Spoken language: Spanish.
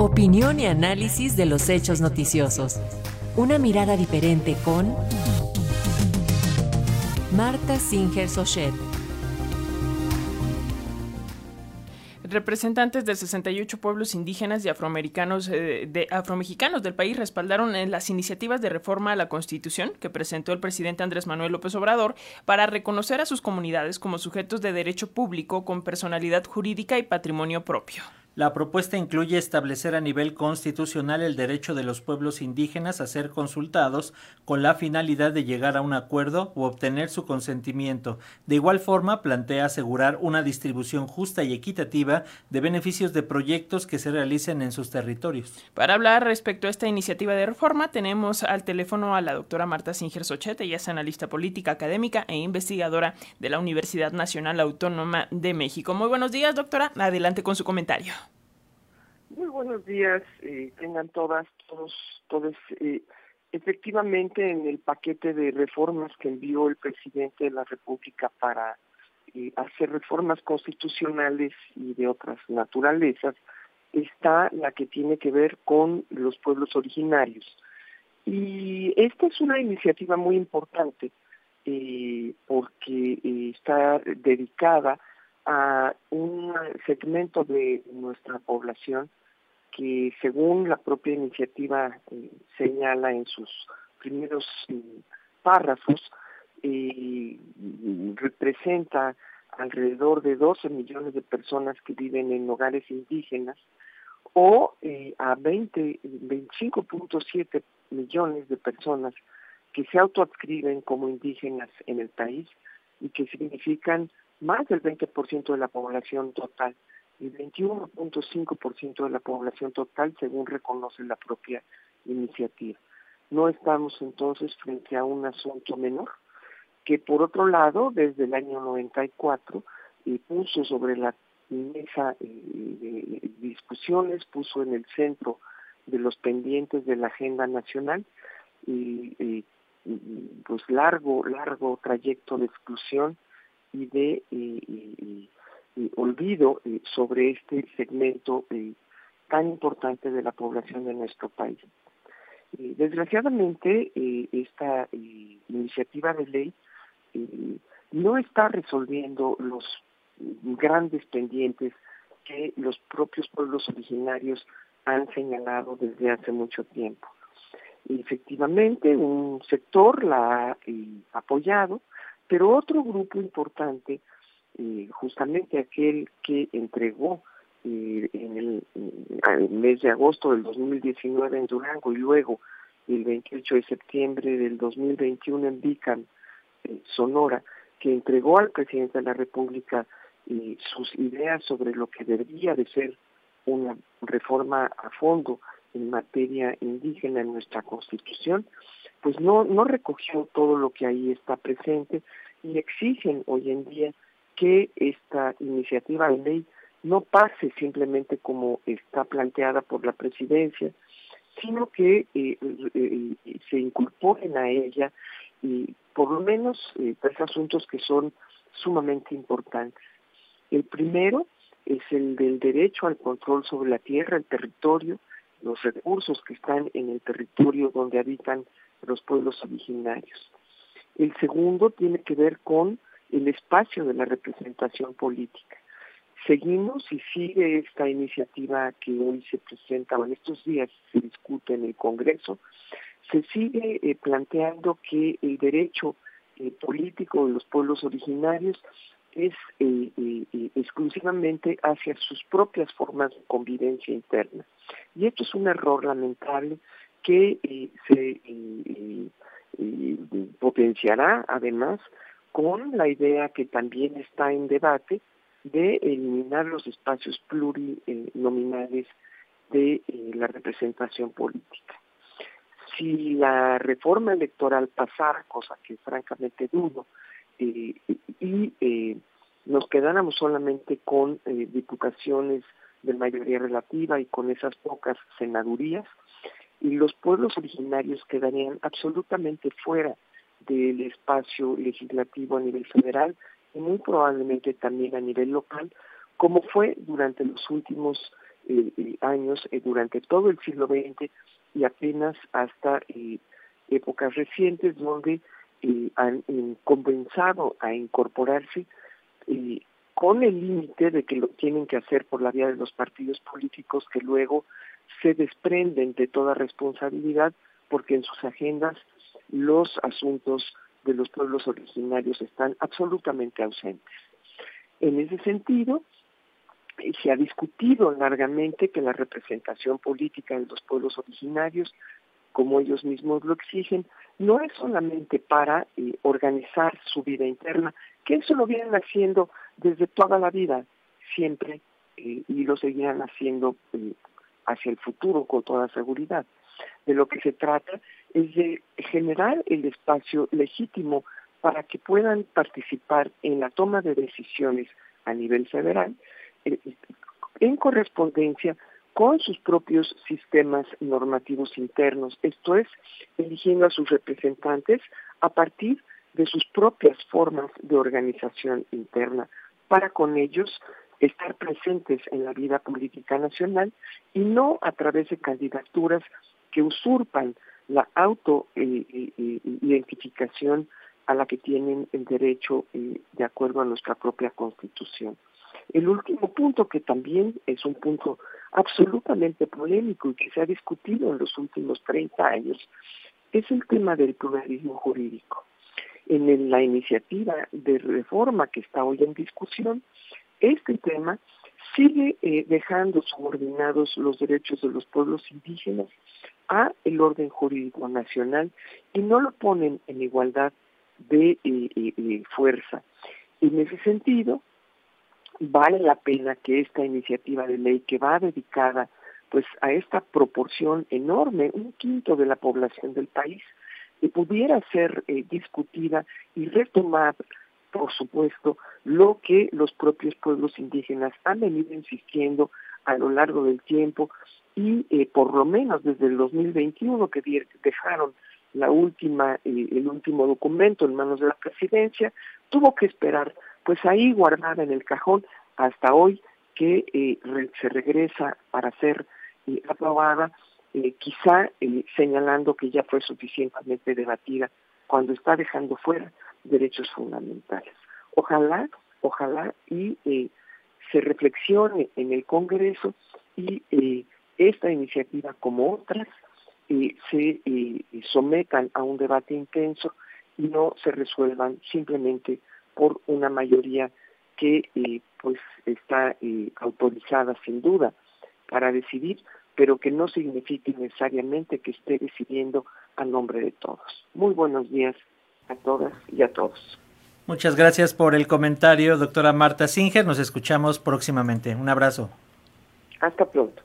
Opinión y análisis de los hechos noticiosos. Una mirada diferente con Marta Singer Sochet. Representantes de 68 pueblos indígenas y afroamericanos eh, de afromexicanos del país respaldaron en las iniciativas de reforma a la Constitución que presentó el presidente Andrés Manuel López Obrador para reconocer a sus comunidades como sujetos de derecho público con personalidad jurídica y patrimonio propio. La propuesta incluye establecer a nivel constitucional el derecho de los pueblos indígenas a ser consultados con la finalidad de llegar a un acuerdo o obtener su consentimiento. De igual forma, plantea asegurar una distribución justa y equitativa de beneficios de proyectos que se realicen en sus territorios. Para hablar respecto a esta iniciativa de reforma, tenemos al teléfono a la doctora Marta Singer Sochete, ella es analista política, académica e investigadora de la Universidad Nacional Autónoma de México. Muy buenos días, doctora. Adelante con su comentario. Muy buenos días, eh, tengan todas, todos, todos. Eh, efectivamente, en el paquete de reformas que envió el presidente de la República para eh, hacer reformas constitucionales y de otras naturalezas, está la que tiene que ver con los pueblos originarios. Y esta es una iniciativa muy importante porque está dedicada a un segmento de nuestra población que según la propia iniciativa eh, señala en sus primeros eh, párrafos, eh, representa alrededor de 12 millones de personas que viven en hogares indígenas o a 20, 25.7 millones de personas que se autoadscriben como indígenas en el país y que significan más del 20% de la población total y 21.5% de la población total, según reconoce la propia iniciativa. No estamos entonces frente a un asunto menor, que por otro lado, desde el año 94, eh, puso sobre la mesa eh, discusiones, puso en el centro de los pendientes de la agenda nacional y pues largo, largo trayecto de exclusión y de olvido eh, sobre este segmento eh, tan importante de la población de nuestro país. Eh, desgraciadamente, esta iniciativa de ley no está resolviendo los grandes pendientes que los propios pueblos originarios han señalado desde hace mucho tiempo. Efectivamente, un sector la ha apoyado, pero otro grupo importante eh, justamente aquel que entregó eh, en el, mes de agosto del 2019 en Durango y luego el 28 de septiembre del 2021 en Vican, Sonora, que entregó al presidente de la República eh, sus ideas sobre lo que debería de ser una reforma a fondo en materia indígena en nuestra Constitución, pues no, no recogió todo lo que ahí está presente y exigen hoy en día que esta iniciativa de ley no pase simplemente como está planteada por la presidencia, sino que eh, eh, se incorporen a ella y por lo menos eh, tres asuntos que son sumamente importantes. El primero es el del derecho al control sobre la tierra, el territorio, los recursos que están en el territorio donde habitan los pueblos originarios. El segundo tiene que ver con el espacio de la representación política. Seguimos y sigue esta iniciativa que hoy se presenta, o en estos días se discute en el Congreso, se sigue eh, planteando que el derecho eh, político de los pueblos originarios es eh, exclusivamente hacia sus propias formas de convivencia interna. Y esto es un error lamentable que se potenciará además con la idea que también está en debate de eliminar los espacios plurinominales de eh, la representación política. Si la reforma electoral pasara, cosa que francamente dudo, eh, y eh, nos quedáramos solamente con diputaciones de mayoría relativa y con esas pocas senadurías, y los pueblos originarios quedarían absolutamente fuera del espacio legislativo a nivel federal y muy probablemente también a nivel local, como fue durante los últimos años durante todo el siglo XX y apenas hasta épocas recientes donde han comenzado a incorporarse con el límite de que lo tienen que hacer por la vía de los partidos políticos que luego se desprenden de toda responsabilidad porque en sus agendas los asuntos de los pueblos originarios están absolutamente ausentes. En ese sentido, se ha discutido largamente que la representación política de los pueblos originarios, como ellos mismos lo exigen, no es solamente para eh, organizar su vida interna, que eso lo vienen haciendo desde toda la vida, siempre, eh, y lo seguirán haciendo eh, hacia el futuro con toda seguridad. De lo que se trata es de generar el espacio legítimo para que puedan participar en la toma de decisiones a nivel federal eh, en correspondencia con sus propios sistemas normativos internos, esto es, eligiendo a sus representantes a partir de sus propias formas de organización interna, para con ellos estar presentes en la vida política nacional y no a través de candidaturas que usurpan la autoidentificación a la que tienen el derecho eh, de acuerdo a nuestra propia constitución. El último punto, que también es un punto absolutamente polémico y que se ha discutido en los últimos 30 años, es el tema del pluralismo jurídico en la iniciativa de reforma que está hoy en discusión, este tema sigue eh, dejando subordinados los derechos de los pueblos indígenas a el orden jurídico nacional y no lo ponen en igualdad de eh, eh, fuerza. En ese sentido, vale la pena que esta iniciativa de ley que va dedicada pues a esta proporción enorme, un quinto de la población del país, que pudiera ser eh, discutida y retomar, por supuesto, lo que los propios pueblos indígenas han venido insistiendo a lo largo del tiempo y eh, por lo menos desde el 2021 que dejaron la última eh, el último documento en manos de la presidencia tuvo que esperar pues ahí guardada en el cajón hasta hoy que se regresa para ser aprobada eh, quizá eh, señalando que ya fue suficientemente debatida cuando está dejando fuera derechos fundamentales. Ojalá, ojalá y eh, se reflexione en el Congreso y esta iniciativa como otras se sometan a un debate intenso y no se resuelvan simplemente por una mayoría que pues está autorizada sin duda para decidir pero que no signifique necesariamente que esté decidiendo a nombre de todos. Muy buenos días a todas y a todos. Muchas gracias por el comentario, doctora Marta Singer. Nos escuchamos próximamente. Un abrazo. Hasta pronto.